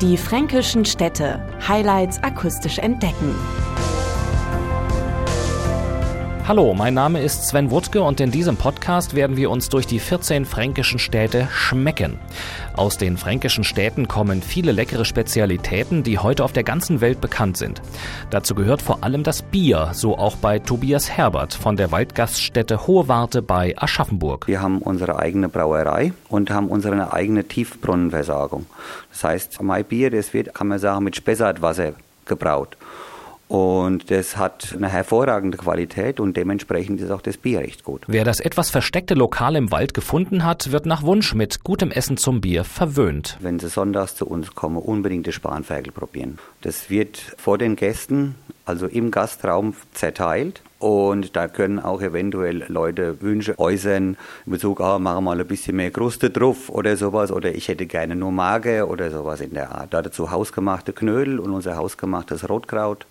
Die fränkischen Städte. Highlights akustisch entdecken. Hallo, mein Name ist Sven Wuttke und in diesem Podcast werden wir uns durch die 14 fränkischen Städte schmecken. Aus den fränkischen Städten kommen viele leckere Spezialitäten, die heute auf der ganzen Welt bekannt sind. Dazu gehört vor allem das Bier, so auch bei Tobias Herbert von der Waldgaststätte Hohe Warte bei Aschaffenburg. Wir haben unsere eigene Brauerei und haben unsere eigene Tiefbrunnenversorgung. Das heißt, mein Bier, das wird, kann man sagen, mit Spessartwasser gebraut. Und das hat eine hervorragende Qualität und dementsprechend ist auch das Bier recht gut. Wer das etwas versteckte Lokal im Wald gefunden hat, wird nach Wunsch mit gutem Essen zum Bier verwöhnt. Wenn Sie sonntags zu uns kommen, unbedingt das Spanferkel probieren. Das wird vor den Gästen, also im Gastraum, zerteilt. Und da können auch eventuell Leute Wünsche äußern in Bezug, ah, machen wir mal ein bisschen mehr Kruste drauf oder sowas oder ich hätte gerne nur Mager oder sowas in der Art. Dazu hausgemachte Knödel und unser hausgemachtes Rotkraut.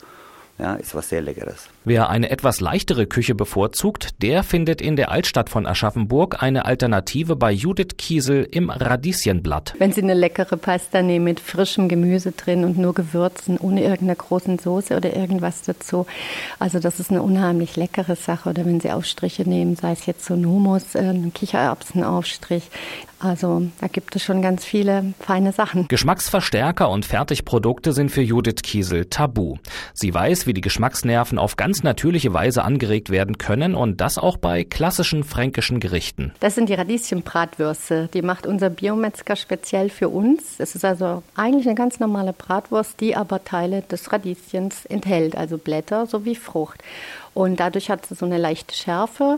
Ja, ist was sehr Leckeres. Wer eine etwas leichtere Küche bevorzugt, der findet in der Altstadt von Aschaffenburg eine Alternative bei Judith Kiesel im Radieschenblatt. Wenn Sie eine leckere Pasta nehmen mit frischem Gemüse drin und nur Gewürzen, ohne irgendeine großen Soße oder irgendwas dazu, also das ist eine unheimlich leckere Sache. Oder wenn Sie Aufstriche nehmen, sei es jetzt so ein Hummus, äh, ein Kichererbsenaufstrich, also da gibt es schon ganz viele feine Sachen. Geschmacksverstärker und Fertigprodukte sind für Judith Kiesel tabu. Sie weiß, wie die Geschmacksnerven auf ganz natürliche Weise angeregt werden können und das auch bei klassischen fränkischen Gerichten. Das sind die Radieschenbratwürste. Die macht unser Biometzger speziell für uns. Es ist also eigentlich eine ganz normale Bratwurst, die aber Teile des Radieschens enthält, also Blätter sowie Frucht. Und dadurch hat es so eine leichte Schärfe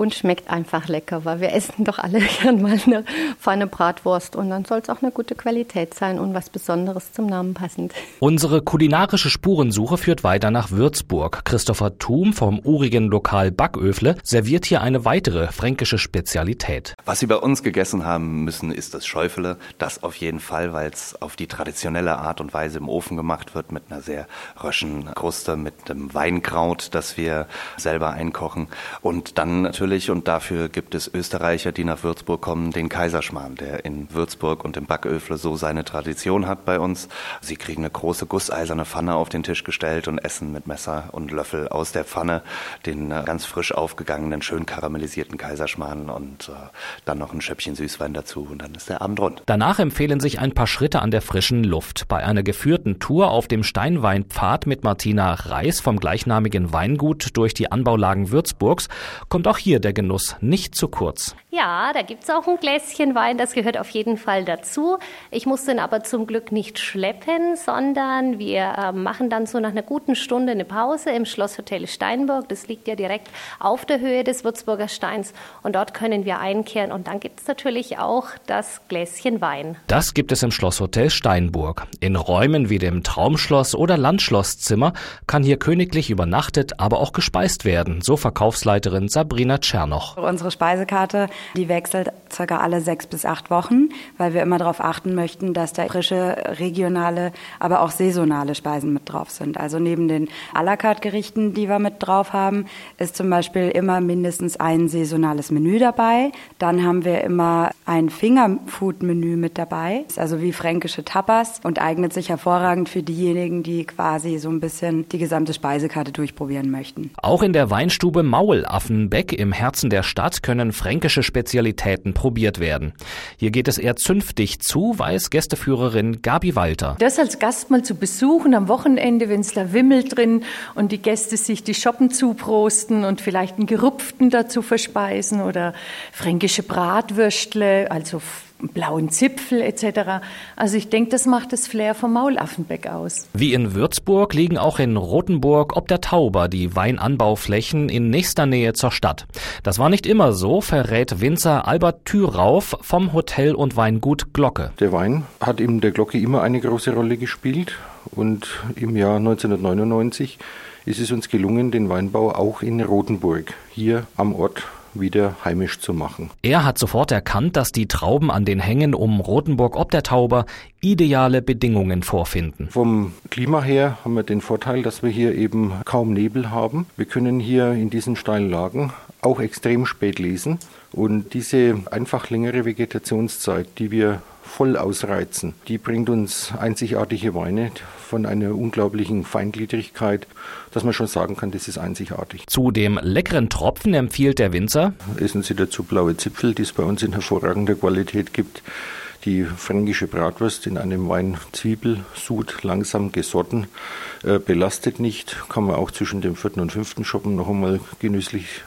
und schmeckt einfach lecker, weil wir essen doch alle gern mal eine feine Bratwurst und dann soll es auch eine gute Qualität sein und was Besonderes zum Namen passend. Unsere kulinarische Spurensuche führt weiter nach Würzburg. Christopher Thum vom urigen Lokal Backöfle serviert hier eine weitere fränkische Spezialität. Was Sie bei uns gegessen haben müssen, ist das Schäufele. Das auf jeden Fall, weil es auf die traditionelle Art und Weise im Ofen gemacht wird mit einer sehr röschen Kruste, mit einem Weinkraut, das wir selber einkochen. Und dann natürlich, und dafür gibt es Österreicher, die nach Würzburg kommen, den Kaiserschmarrn, der in Würzburg und im Backöfle so seine Tradition hat bei uns. Sie kriegen eine große gusseiserne Pfanne auf den Tisch gestellt und essen mit Messer und Löffel aus der Pfanne den äh, ganz frisch aufgegangenen, schön karamellisierten Kaiserschmarrn und äh, dann noch ein Schöppchen Süßwein dazu und dann ist der Abend rund. Danach empfehlen sich ein paar Schritte an der frischen Luft. Bei einer geführten Tour auf dem Steinweinpfad mit Martina Reis vom gleichnamigen Weingut durch die Anbaulagen Würzburgs, kommt auch hier der Genuss nicht zu kurz. Ja, da gibt es auch ein Gläschen Wein, das gehört auf jeden Fall dazu. Ich muss den aber zum Glück nicht schleppen, sondern wir äh, machen dann so nach einer guten Stunde eine Pause im Schlosshotel Steinburg. Das liegt ja direkt auf der Höhe des Würzburger Steins und dort können wir einkehren und dann gibt es natürlich auch das Gläschen Wein. Das gibt es im Schlosshotel Steinburg. In Räumen wie dem Traumschloss oder Landschlosszimmer kann hier königlich übernachtet, aber auch gespeist werden, so Verkaufsleiterin Sabrina Tschernoch. Unsere Speisekarte, die wechselt circa alle sechs bis acht Wochen, weil wir immer darauf achten möchten, dass da frische, regionale, aber auch saisonale Speisen mit drauf sind. Also neben den à la carte Gerichten, die wir mit drauf haben, ist zum Beispiel immer mindestens ein saisonales Menü dabei. Dann haben wir immer ein Fingerfood-Menü mit dabei, also wie fränkische Tapas und eignet sich hervorragend für diejenigen, die quasi so ein bisschen die gesamte Speisekarte durchprobieren möchten. Auch in der Weinstube Maulaffenbeck im Herzen der Stadt können fränkische Spezialitäten probiert werden. Hier geht es eher zünftig zu, weiß Gästeführerin Gabi Walter. Das als Gast mal zu besuchen am Wochenende, wenn es da wimmelt drin und die Gäste sich die Schoppen zuprosten und vielleicht einen Gerupften dazu verspeisen oder fränkische Bratwürstle, also blauen Zipfel etc. Also ich denke, das macht das Flair vom Maulaffenbeck aus. Wie in Würzburg liegen auch in Rothenburg ob der Tauber die Weinanbauflächen in nächster Nähe zur Stadt. Das war nicht immer so, verrät Winzer Albert Thürauf vom Hotel und Weingut Glocke. Der Wein hat in der Glocke immer eine große Rolle gespielt und im Jahr 1999 ist es uns gelungen, den Weinbau auch in Rothenburg hier am Ort wieder heimisch zu machen. Er hat sofort erkannt, dass die Trauben an den Hängen um Rothenburg ob der Tauber ideale Bedingungen vorfinden. Vom Klima her haben wir den Vorteil, dass wir hier eben kaum Nebel haben. Wir können hier in diesen steilen Lagen auch extrem spät lesen und diese einfach längere Vegetationszeit, die wir voll ausreizen. Die bringt uns einzigartige Weine von einer unglaublichen Feingliedrigkeit, dass man schon sagen kann, das ist einzigartig. Zu dem leckeren Tropfen empfiehlt der Winzer. Essen Sie dazu blaue Zipfel, die es bei uns in hervorragender Qualität gibt die fränkische Bratwurst in einem Wein Zwiebelsud langsam gesotten, äh, belastet nicht, kann man auch zwischen dem vierten und fünften Shoppen noch einmal genüsslich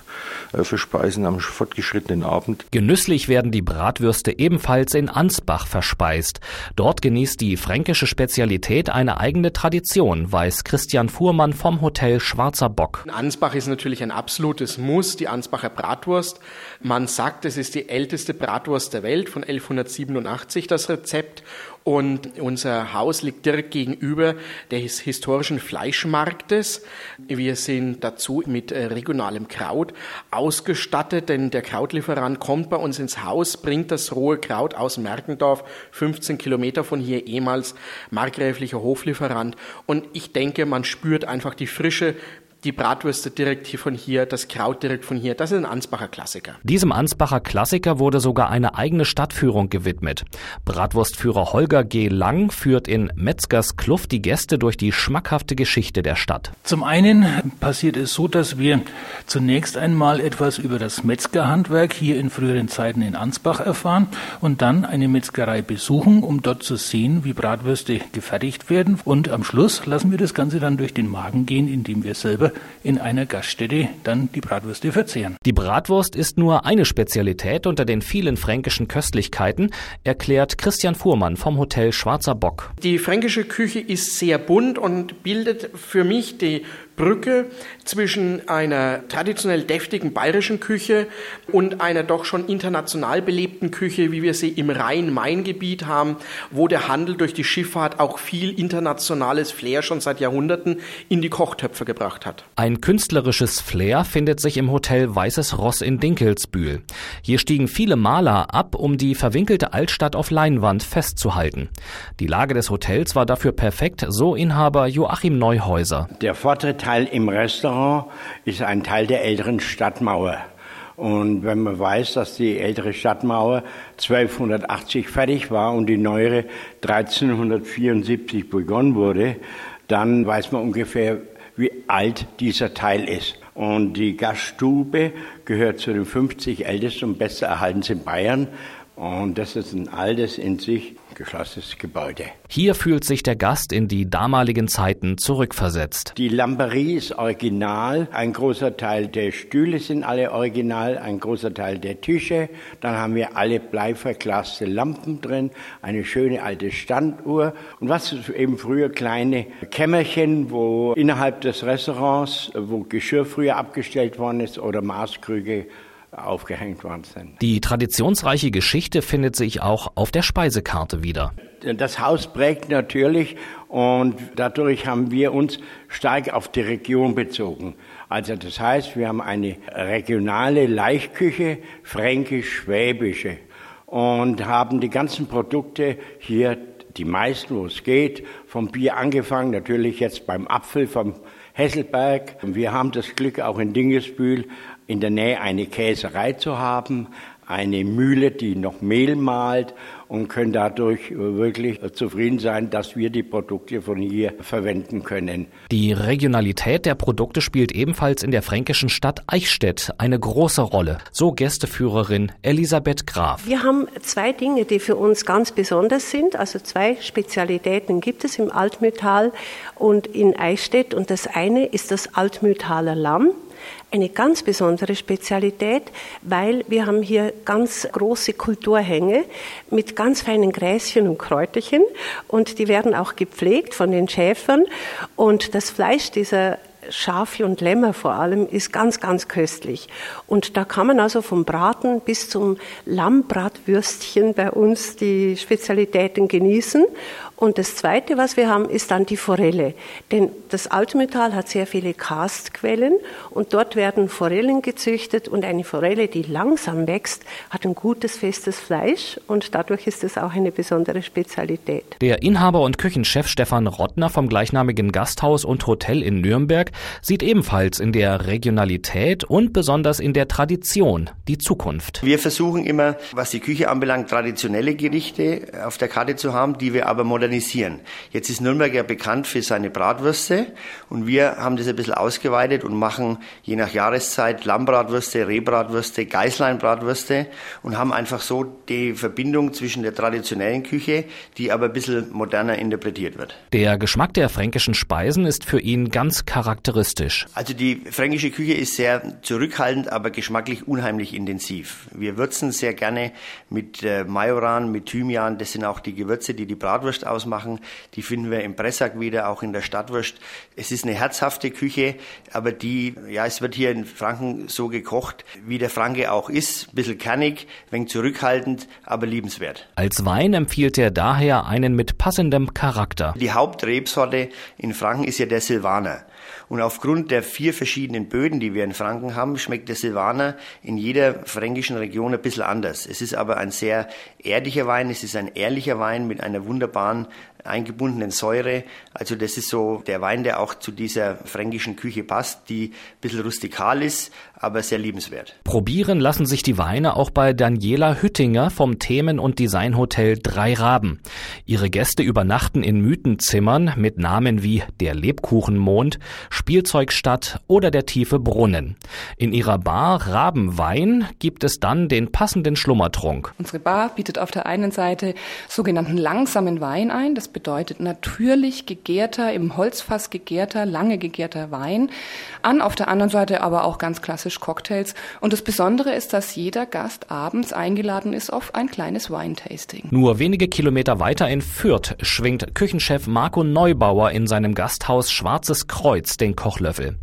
für Speisen am fortgeschrittenen Abend. Genüsslich werden die Bratwürste ebenfalls in Ansbach verspeist. Dort genießt die fränkische Spezialität eine eigene Tradition, weiß Christian Fuhrmann vom Hotel Schwarzer Bock. Ansbach ist natürlich ein absolutes Muss, die Ansbacher Bratwurst. Man sagt, es ist die älteste Bratwurst der Welt von 1187 das Rezept und unser Haus liegt direkt gegenüber des historischen Fleischmarktes. Wir sind dazu mit äh, regionalem Kraut ausgestattet, denn der Krautlieferant kommt bei uns ins Haus, bringt das rohe Kraut aus Merkendorf, 15 Kilometer von hier, ehemals markgräflicher Hoflieferant. Und ich denke, man spürt einfach die Frische, die Bratwürste direkt hier von hier, das Kraut direkt von hier. Das ist ein Ansbacher Klassiker. Diesem Ansbacher Klassiker wurde sogar eine eigene Stadtführung gewidmet. Bratwurstführer Holger G. Lang führt in Metzgers Kluft die Gäste durch die schmackhafte Geschichte der Stadt. Zum einen passiert es so, dass wir zunächst einmal etwas über das Metzgerhandwerk hier in früheren Zeiten in Ansbach erfahren und dann eine Metzgerei besuchen, um dort zu sehen, wie Bratwürste gefertigt werden. Und am Schluss lassen wir das Ganze dann durch den Magen gehen, indem wir selber in einer Gaststätte dann die Bratwürste verzehren. Die Bratwurst ist nur eine Spezialität unter den vielen fränkischen Köstlichkeiten, erklärt Christian Fuhrmann vom Hotel Schwarzer Bock. Die fränkische Küche ist sehr bunt und bildet für mich die Brücke zwischen einer traditionell deftigen bayerischen Küche und einer doch schon international belebten Küche, wie wir sie im Rhein-Main-Gebiet haben, wo der Handel durch die Schifffahrt auch viel internationales Flair schon seit Jahrhunderten in die Kochtöpfe gebracht hat. Ein künstlerisches Flair findet sich im Hotel Weißes Ross in Dinkelsbühl. Hier stiegen viele Maler ab, um die verwinkelte Altstadt auf Leinwand festzuhalten. Die Lage des Hotels war dafür perfekt, so Inhaber Joachim Neuhäuser. Der vordere Teil im Restaurant ist ein Teil der älteren Stadtmauer. Und wenn man weiß, dass die ältere Stadtmauer 1280 fertig war und die neuere 1374 begonnen wurde, dann weiß man ungefähr, wie alt dieser Teil ist. Und die Gaststube gehört zu den 50 ältesten und besser erhalten in Bayern. Und das ist ein altes in sich geschlossenes Gebäude. Hier fühlt sich der Gast in die damaligen Zeiten zurückversetzt. Die Lamberie ist original. Ein großer Teil der Stühle sind alle original, ein großer Teil der Tische. Dann haben wir alle bleiverglaste Lampen drin, eine schöne alte Standuhr. Und was eben früher kleine Kämmerchen, wo innerhalb des Restaurants, wo Geschirr früher abgestellt worden ist oder Maßkrüge aufgehängt worden sind. Die traditionsreiche Geschichte findet sich auch auf der Speisekarte wieder. Das Haus prägt natürlich und dadurch haben wir uns stark auf die Region bezogen. Also das heißt, wir haben eine regionale Leichtküche, fränkisch-schwäbische und haben die ganzen Produkte hier, die meisten, wo es geht, vom Bier angefangen, natürlich jetzt beim Apfel vom Hesselberg. Wir haben das Glück, auch in Dingesbühl in der Nähe eine Käserei zu haben, eine Mühle, die noch Mehl mahlt und können dadurch wirklich zufrieden sein, dass wir die Produkte von hier verwenden können. Die Regionalität der Produkte spielt ebenfalls in der fränkischen Stadt Eichstätt eine große Rolle, so Gästeführerin Elisabeth Graf. Wir haben zwei Dinge, die für uns ganz besonders sind. Also zwei Spezialitäten gibt es im Altmühltal und in Eichstätt. Und das eine ist das Altmühltaler Lamm eine ganz besondere Spezialität, weil wir haben hier ganz große Kulturhänge mit ganz feinen Gräschen und Kräuterchen und die werden auch gepflegt von den Schäfern und das Fleisch dieser Schafe und Lämmer vor allem ist ganz, ganz köstlich. Und da kann man also vom Braten bis zum Lammbratwürstchen bei uns die Spezialitäten genießen. Und das Zweite, was wir haben, ist dann die Forelle. Denn das Altmetall hat sehr viele Karstquellen und dort werden Forellen gezüchtet und eine Forelle, die langsam wächst, hat ein gutes, festes Fleisch und dadurch ist es auch eine besondere Spezialität. Der Inhaber und Küchenchef Stefan Rottner vom gleichnamigen Gasthaus und Hotel in Nürnberg sieht ebenfalls in der Regionalität und besonders in der Tradition die Zukunft. Wir versuchen immer, was die Küche anbelangt, traditionelle Gerichte auf der Karte zu haben, die wir aber modernisieren. Jetzt ist Nürnberg ja bekannt für seine Bratwürste und wir haben das ein bisschen ausgeweitet und machen je nach Jahreszeit Lammbratwürste, Rehbratwürste, Geißleinbratwürste und haben einfach so die Verbindung zwischen der traditionellen Küche, die aber ein bisschen moderner interpretiert wird. Der Geschmack der fränkischen Speisen ist für ihn ganz charakteristisch. Also die fränkische Küche ist sehr zurückhaltend, aber geschmacklich unheimlich intensiv. Wir würzen sehr gerne mit äh, Majoran, mit Thymian. Das sind auch die Gewürze, die die Bratwurst ausmachen. Die finden wir im Pressack wieder, auch in der Stadtwurst. Es ist eine herzhafte Küche, aber die, ja, es wird hier in Franken so gekocht, wie der Franke auch ist. Ein bisschen kernig, wenig zurückhaltend, aber liebenswert. Als Wein empfiehlt er daher einen mit passendem Charakter. Die Hauptrebsorte in Franken ist ja der Silvaner. Und aufgrund der vier verschiedenen Böden, die wir in Franken haben, schmeckt der Silvaner in jeder fränkischen Region ein bisschen anders. Es ist aber ein sehr erdiger Wein, es ist ein ehrlicher Wein mit einer wunderbaren eingebundenen Säure. Also das ist so der Wein, der auch zu dieser fränkischen Küche passt, die ein bisschen rustikal ist, aber sehr liebenswert. Probieren lassen sich die Weine auch bei Daniela Hüttinger vom Themen- und Designhotel Drei Raben. Ihre Gäste übernachten in Mythenzimmern mit Namen wie der Lebkuchenmond, Spielzeugstadt oder der tiefe Brunnen. In ihrer Bar Rabenwein gibt es dann den passenden Schlummertrunk. Unsere Bar bietet auf der einen Seite sogenannten langsamen Wein ein. Das bedeutet natürlich gegärter, im Holzfass gegärter, lange gegärter Wein. An auf der anderen Seite aber auch ganz klassisch Cocktails. Und das Besondere ist, dass jeder Gast abends eingeladen ist auf ein kleines Weintasting. Nur wenige Kilometer weiter in Fürth schwingt Küchenchef Marco Neubauer in seinem Gasthaus Schwarzes Kreuz den Kochlöffel.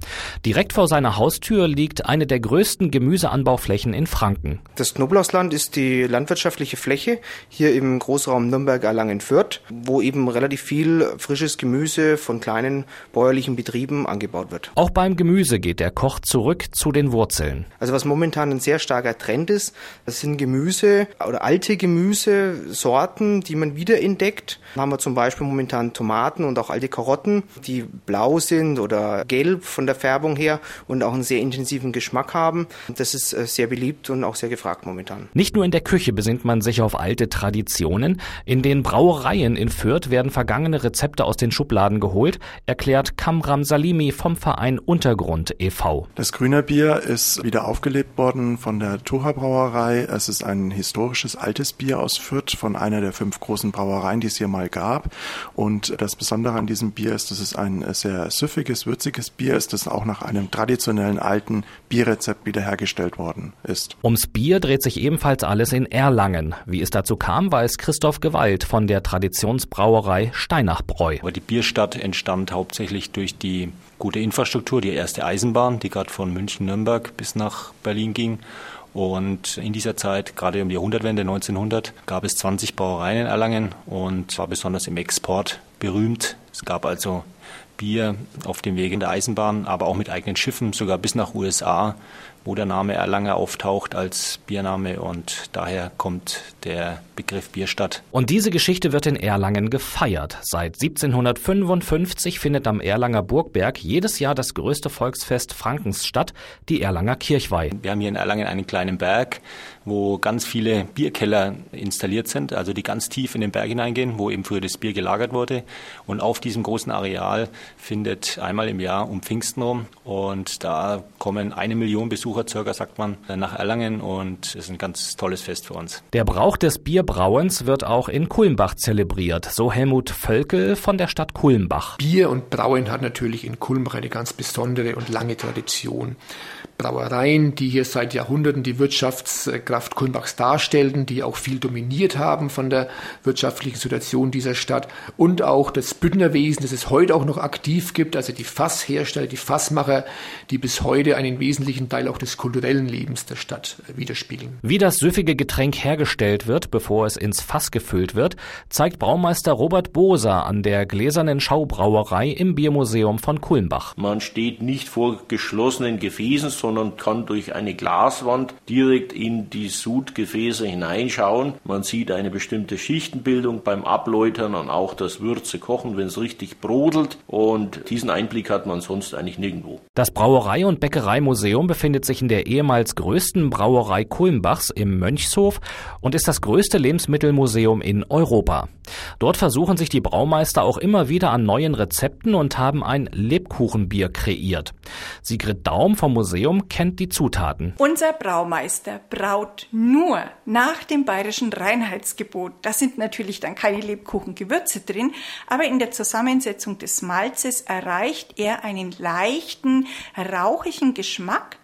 Direkt vor seiner Haustür liegt eine der größten Gemüseanbauflächen in Franken. Das Knoblauchsland ist die landwirtschaftliche Fläche hier im Großraum Nürnberg-Erlangen-Fürth, wo eben relativ viel frisches Gemüse von kleinen bäuerlichen Betrieben angebaut wird. Auch beim Gemüse geht der Koch zurück zu den Wurzeln. Also was momentan ein sehr starker Trend ist, das sind Gemüse oder alte Gemüsesorten, die man wiederentdeckt. Da haben wir zum Beispiel momentan Tomaten und auch alte Karotten, die blau sind oder gelb von der Färbung her und auch einen sehr intensiven Geschmack haben. Das ist äh, sehr beliebt und auch sehr gefragt momentan. Nicht nur in der Küche besinnt man sich auf alte Traditionen. In den Brauereien in Fürth werden vergangene Rezepte aus den Schubladen geholt, erklärt Kamram Salimi vom Verein Untergrund e.V. Das Grüner Bier ist wieder aufgelebt worden von der Tucher Brauerei. Es ist ein historisches altes Bier aus Fürth von einer der fünf großen Brauereien, die es hier mal gab. Und das Besondere an diesem Bier ist, dass es ein sehr süffiges, würziges Bier ist, das auch nach einem traditionellen alten Bierrezept wiederhergestellt worden ist. Ums Bier dreht sich ebenfalls alles in Erlangen. Wie es dazu kam, weiß Christoph Gewalt von der Traditionsbrauerei Steinachbräu. Aber die Bierstadt entstand hauptsächlich durch die gute Infrastruktur, die erste Eisenbahn, die gerade von München-Nürnberg bis nach Berlin ging. Und in dieser Zeit, gerade um die Jahrhundertwende 1900, gab es 20 Brauereien in Erlangen und war besonders im Export berühmt. Es gab also Bier auf dem Weg in der Eisenbahn, aber auch mit eigenen Schiffen, sogar bis nach USA, wo der Name Erlanger auftaucht als Biername und daher kommt der Begriff Bierstadt. Und diese Geschichte wird in Erlangen gefeiert. Seit 1755 findet am Erlanger Burgberg jedes Jahr das größte Volksfest Frankens statt, die Erlanger Kirchweih. Wir haben hier in Erlangen einen kleinen Berg, wo ganz viele Bierkeller installiert sind, also die ganz tief in den Berg hineingehen, wo eben früher das Bier gelagert wurde. Und auf diesem großen Areal findet einmal im Jahr um Pfingsten rum und da kommen eine Million Besucher circa, sagt man, nach Erlangen und es ist ein ganz tolles Fest für uns. Der Brauch des Bierbrauens wird auch in Kulmbach zelebriert, so Helmut Völkel von der Stadt Kulmbach. Bier und Brauen hat natürlich in Kulmbach eine ganz besondere und lange Tradition. Brauereien, die hier seit Jahrhunderten die Wirtschaftskraft Kulmbachs darstellten, die auch viel dominiert haben von der wirtschaftlichen Situation dieser Stadt und auch das Bündnerwesen, das es heute auch noch noch aktiv gibt, also die Fasshersteller, die Fassmacher, die bis heute einen wesentlichen Teil auch des kulturellen Lebens der Stadt widerspiegeln. Wie das süffige Getränk hergestellt wird, bevor es ins Fass gefüllt wird, zeigt Braumeister Robert Boser an der Gläsernen Schaubrauerei im Biermuseum von Kulmbach. Man steht nicht vor geschlossenen Gefäßen, sondern kann durch eine Glaswand direkt in die Sudgefäße hineinschauen. Man sieht eine bestimmte Schichtenbildung beim Abläutern und auch das Würze kochen, wenn es richtig brodelt. Und diesen Einblick hat man sonst eigentlich nirgendwo. Das Brauerei- und Bäckereimuseum befindet sich in der ehemals größten Brauerei Kulmbachs im Mönchshof und ist das größte Lebensmittelmuseum in Europa. Dort versuchen sich die Braumeister auch immer wieder an neuen Rezepten und haben ein Lebkuchenbier kreiert. Sigrid Daum vom Museum kennt die Zutaten. Unser Braumeister braut nur nach dem bayerischen Reinheitsgebot. Da sind natürlich dann keine Lebkuchengewürze drin, aber in der Zusammensetzung des Malzes erreicht er einen leichten, rauchigen Geschmack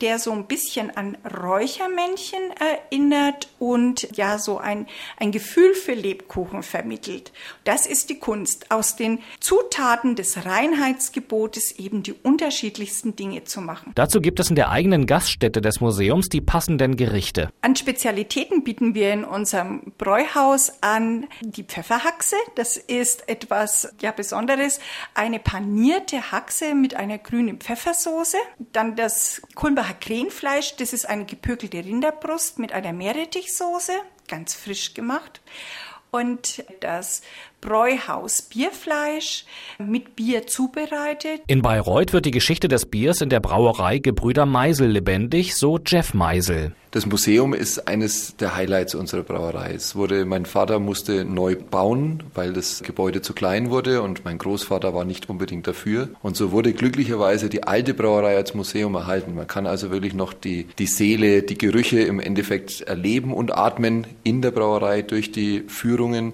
der so ein bisschen an Räuchermännchen erinnert und ja so ein, ein Gefühl für Lebkuchen vermittelt. Das ist die Kunst, aus den Zutaten des Reinheitsgebotes eben die unterschiedlichsten Dinge zu machen. Dazu gibt es in der eigenen Gaststätte des Museums die passenden Gerichte. An Spezialitäten bieten wir in unserem Bräuhaus an die Pfefferhaxe. Das ist etwas ja Besonderes. Eine panierte Haxe mit einer grünen Pfeffersoße. Dann das Kulmbacher Krähenfleisch. Das ist eine gepökelte Rinderbrust mit einer Meerrettichsoße. Ganz frisch gemacht. Und das Bräuhaus Bierfleisch mit Bier zubereitet. In Bayreuth wird die Geschichte des Biers in der Brauerei Gebrüder Meisel lebendig, so Jeff Meisel. Das Museum ist eines der Highlights unserer Brauerei. Es wurde, mein Vater musste neu bauen, weil das Gebäude zu klein wurde und mein Großvater war nicht unbedingt dafür. Und so wurde glücklicherweise die alte Brauerei als Museum erhalten. Man kann also wirklich noch die, die Seele, die Gerüche im Endeffekt erleben und atmen in der Brauerei durch die Führungen.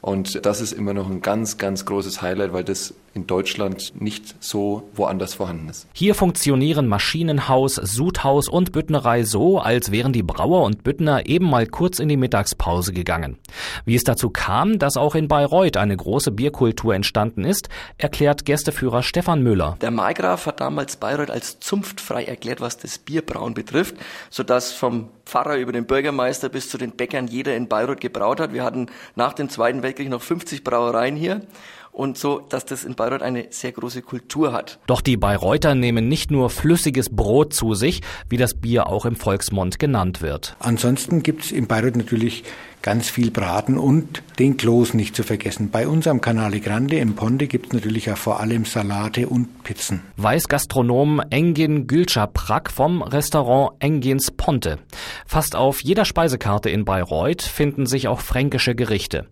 Und das ist immer noch ein ganz, ganz großes Highlight, weil das in Deutschland nicht so woanders vorhanden ist. Hier funktionieren Maschinenhaus, Sudhaus und Büttnerei so, als wären die Brauer und Büttner eben mal kurz in die Mittagspause gegangen. Wie es dazu kam, dass auch in Bayreuth eine große Bierkultur entstanden ist, erklärt Gästeführer Stefan Müller. Der Markgraf hat damals Bayreuth als zunftfrei erklärt, was das Bierbrauen betrifft, sodass vom Pfarrer über den Bürgermeister bis zu den Bäckern jeder in Bayreuth gebraut hat. Wir hatten nach dem Zweiten Weltkrieg noch 50 Brauereien hier und so, dass das in Bayreuth eine sehr große Kultur hat. Doch die Bayreuther nehmen nicht nur flüssiges Brot zu sich, wie das Bier auch im Volksmund genannt wird. Ansonsten gibt es in Bayreuth natürlich ganz viel Braten und den Kloß nicht zu vergessen. Bei uns am Canale Grande im Ponte gibt es natürlich auch vor allem Salate und Pizzen. Weiß Gastronom Engin Gülschaprak vom Restaurant Engins Ponte. Fast auf jeder Speisekarte in Bayreuth finden sich auch fränkische Gerichte.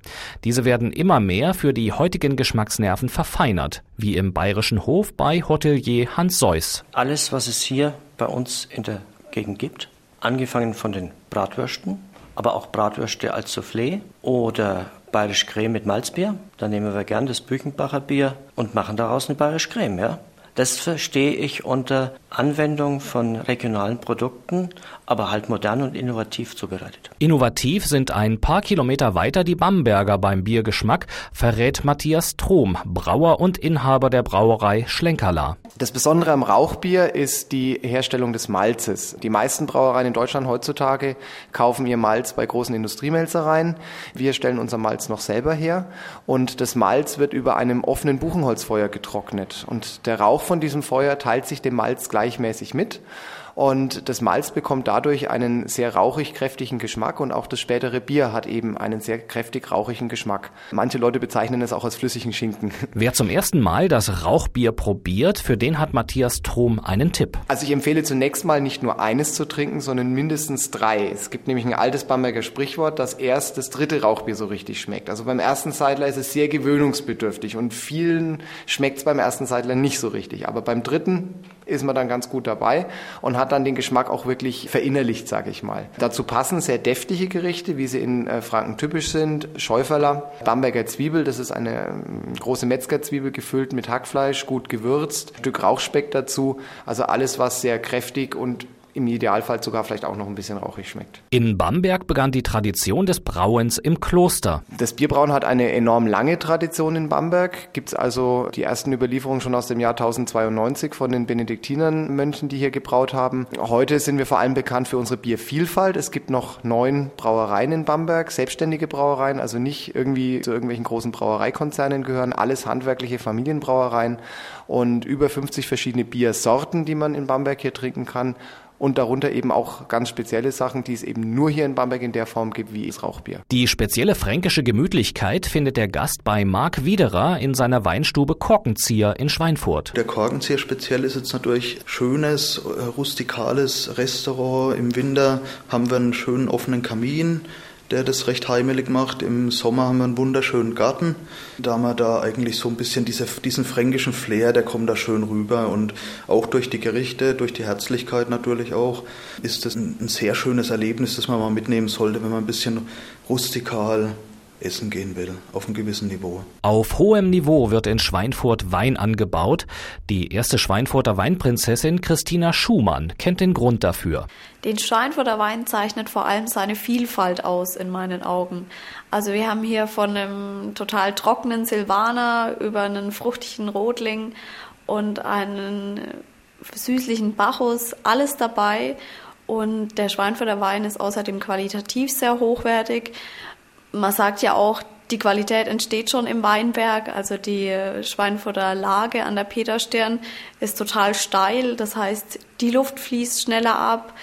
Diese werden immer mehr für die heutigen Geschmacksnerven verfeinert, wie im Bayerischen Hof bei Hotelier Hans Seuss. Alles, was es hier bei uns in der Gegend gibt, angefangen von den Bratwürsten, aber auch Bratwürste als Soufflé oder bayerisch Creme mit Malzbier. Dann nehmen wir gern das Büchenbacher Bier und machen daraus eine bayerisch Creme, ja. Das verstehe ich unter Anwendung von regionalen Produkten, aber halt modern und innovativ zubereitet. Innovativ sind ein paar Kilometer weiter die Bamberger beim Biergeschmack, verrät Matthias Trom, Brauer und Inhaber der Brauerei Schlenkerla. Das Besondere am Rauchbier ist die Herstellung des Malzes. Die meisten Brauereien in Deutschland heutzutage kaufen ihr Malz bei großen Industriemelzereien. Wir stellen unser Malz noch selber her und das Malz wird über einem offenen Buchenholzfeuer getrocknet und der Rauch von diesem Feuer teilt sich dem Malz gleichmäßig mit. Und das Malz bekommt dadurch einen sehr rauchig kräftigen Geschmack und auch das spätere Bier hat eben einen sehr kräftig rauchigen Geschmack. Manche Leute bezeichnen es auch als flüssigen Schinken. Wer zum ersten Mal das Rauchbier probiert, für den hat Matthias Trom einen Tipp. Also ich empfehle zunächst mal nicht nur eines zu trinken, sondern mindestens drei. Es gibt nämlich ein altes Bamberger Sprichwort, dass erst das dritte Rauchbier so richtig schmeckt. Also beim ersten Seidler ist es sehr gewöhnungsbedürftig und vielen schmeckt es beim ersten Seidler nicht so richtig. Aber beim dritten ist man dann ganz gut dabei und hat dann den Geschmack auch wirklich verinnerlicht, sage ich mal. Dazu passen sehr deftige Gerichte, wie sie in äh, Franken typisch sind. Schäuferler, Bamberger Zwiebel, das ist eine ähm, große Metzgerzwiebel gefüllt mit Hackfleisch, gut gewürzt, Stück Rauchspeck dazu. Also alles, was sehr kräftig und im Idealfall sogar vielleicht auch noch ein bisschen rauchig schmeckt. In Bamberg begann die Tradition des Brauens im Kloster. Das Bierbrauen hat eine enorm lange Tradition in Bamberg. Gibt es also die ersten Überlieferungen schon aus dem Jahr 1092 von den Benediktinernmönchen, die hier gebraut haben. Heute sind wir vor allem bekannt für unsere Biervielfalt. Es gibt noch neun Brauereien in Bamberg, selbstständige Brauereien, also nicht irgendwie zu irgendwelchen großen Brauereikonzernen gehören, alles handwerkliche Familienbrauereien und über 50 verschiedene Biersorten, die man in Bamberg hier trinken kann und darunter eben auch ganz spezielle Sachen, die es eben nur hier in Bamberg in der Form gibt wie das Rauchbier. Die spezielle fränkische Gemütlichkeit findet der Gast bei Marc Wiederer in seiner Weinstube Korkenzieher in Schweinfurt. Der Korkenzieher speziell ist jetzt natürlich schönes, rustikales Restaurant. Im Winter haben wir einen schönen offenen Kamin der das recht heimelig macht. Im Sommer haben wir einen wunderschönen Garten. Da haben wir da eigentlich so ein bisschen diese, diesen fränkischen Flair, der kommt da schön rüber. Und auch durch die Gerichte, durch die Herzlichkeit natürlich auch, ist das ein, ein sehr schönes Erlebnis, das man mal mitnehmen sollte, wenn man ein bisschen rustikal essen gehen will, auf einem gewissen Niveau. Auf hohem Niveau wird in Schweinfurt Wein angebaut. Die erste Schweinfurter Weinprinzessin Christina Schumann kennt den Grund dafür. Den Schweinfurter Wein zeichnet vor allem seine Vielfalt aus in meinen Augen. Also wir haben hier von einem total trockenen Silvaner über einen fruchtigen Rotling und einen süßlichen Bacchus, alles dabei. Und der Schweinfurter Wein ist außerdem qualitativ sehr hochwertig man sagt ja auch, die Qualität entsteht schon im Weinberg. Also die Schweinfurter Lage an der Peterstirn ist total steil. Das heißt, die Luft fließt schneller ab.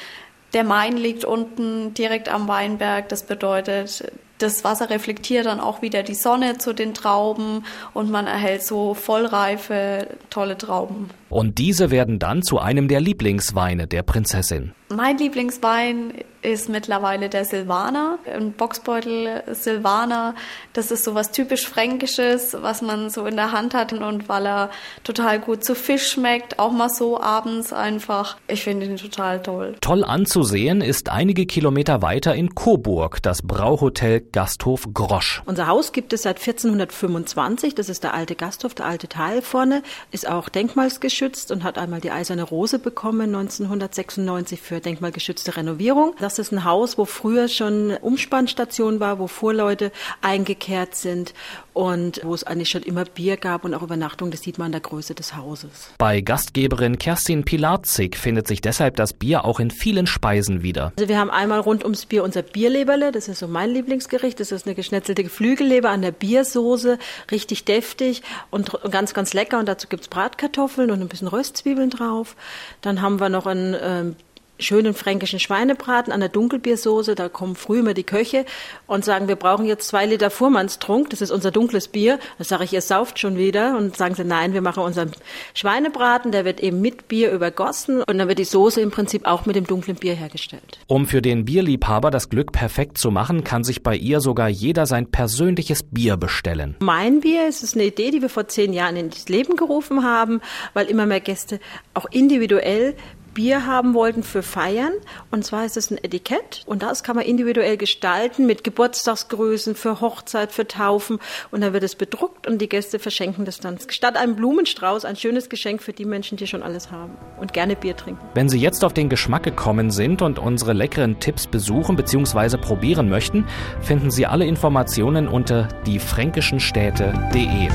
Der Main liegt unten direkt am Weinberg. Das bedeutet, das Wasser reflektiert dann auch wieder die Sonne zu den Trauben und man erhält so vollreife, tolle Trauben. Und diese werden dann zu einem der Lieblingsweine der Prinzessin. Mein Lieblingswein ist mittlerweile der Silvaner, ein Boxbeutel Silvaner. Das ist so was typisch Fränkisches, was man so in der Hand hat und weil er total gut zu Fisch schmeckt, auch mal so abends einfach. Ich finde ihn total toll. Toll anzusehen ist einige Kilometer weiter in Coburg das Brauhotel Gasthof Grosch. Unser Haus gibt es seit 1425. Das ist der alte Gasthof, der alte Teil vorne, ist auch denkmalsgeschützt und hat einmal die Eiserne Rose bekommen 1996 für denkmalgeschützte Renovierung. Das ist ein Haus, wo früher schon Umspannstation war, wo Fuhrleute eingekehrt sind und wo es eigentlich schon immer Bier gab und auch Übernachtung. Das sieht man an der Größe des Hauses. Bei Gastgeberin Kerstin Pilarzig findet sich deshalb das Bier auch in vielen Speisen wieder. Also wir haben einmal rund ums Bier unser Bierleberle. Das ist so mein Lieblingsgericht. Das ist eine geschnetzelte Geflügelleber an der Biersoße. Richtig deftig und ganz, ganz lecker. Und dazu gibt es Bratkartoffeln und ein bisschen Röstzwiebeln drauf. Dann haben wir noch ein ähm, schönen fränkischen Schweinebraten an der Dunkelbiersoße. Da kommen früh immer die Köche und sagen, wir brauchen jetzt zwei Liter Fuhrmannstrunk. Das ist unser dunkles Bier. Da sage ich, ihr sauft schon wieder. Und sagen sie, nein, wir machen unseren Schweinebraten. Der wird eben mit Bier übergossen. Und dann wird die Soße im Prinzip auch mit dem dunklen Bier hergestellt. Um für den Bierliebhaber das Glück perfekt zu machen, kann sich bei ihr sogar jeder sein persönliches Bier bestellen. Mein Bier ist eine Idee, die wir vor zehn Jahren ins Leben gerufen haben, weil immer mehr Gäste auch individuell Bier haben wollten für Feiern. Und zwar ist es ein Etikett und das kann man individuell gestalten mit Geburtstagsgrüßen, für Hochzeit, für Taufen. Und dann wird es bedruckt und die Gäste verschenken das dann. Statt einem Blumenstrauß ein schönes Geschenk für die Menschen, die schon alles haben und gerne Bier trinken. Wenn Sie jetzt auf den Geschmack gekommen sind und unsere leckeren Tipps besuchen bzw. probieren möchten, finden Sie alle Informationen unter diefränkischenstädte.de.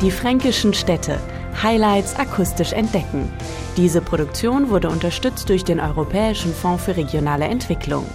Die fränkischen Städte Highlights akustisch entdecken. Diese Produktion wurde unterstützt durch den Europäischen Fonds für regionale Entwicklung.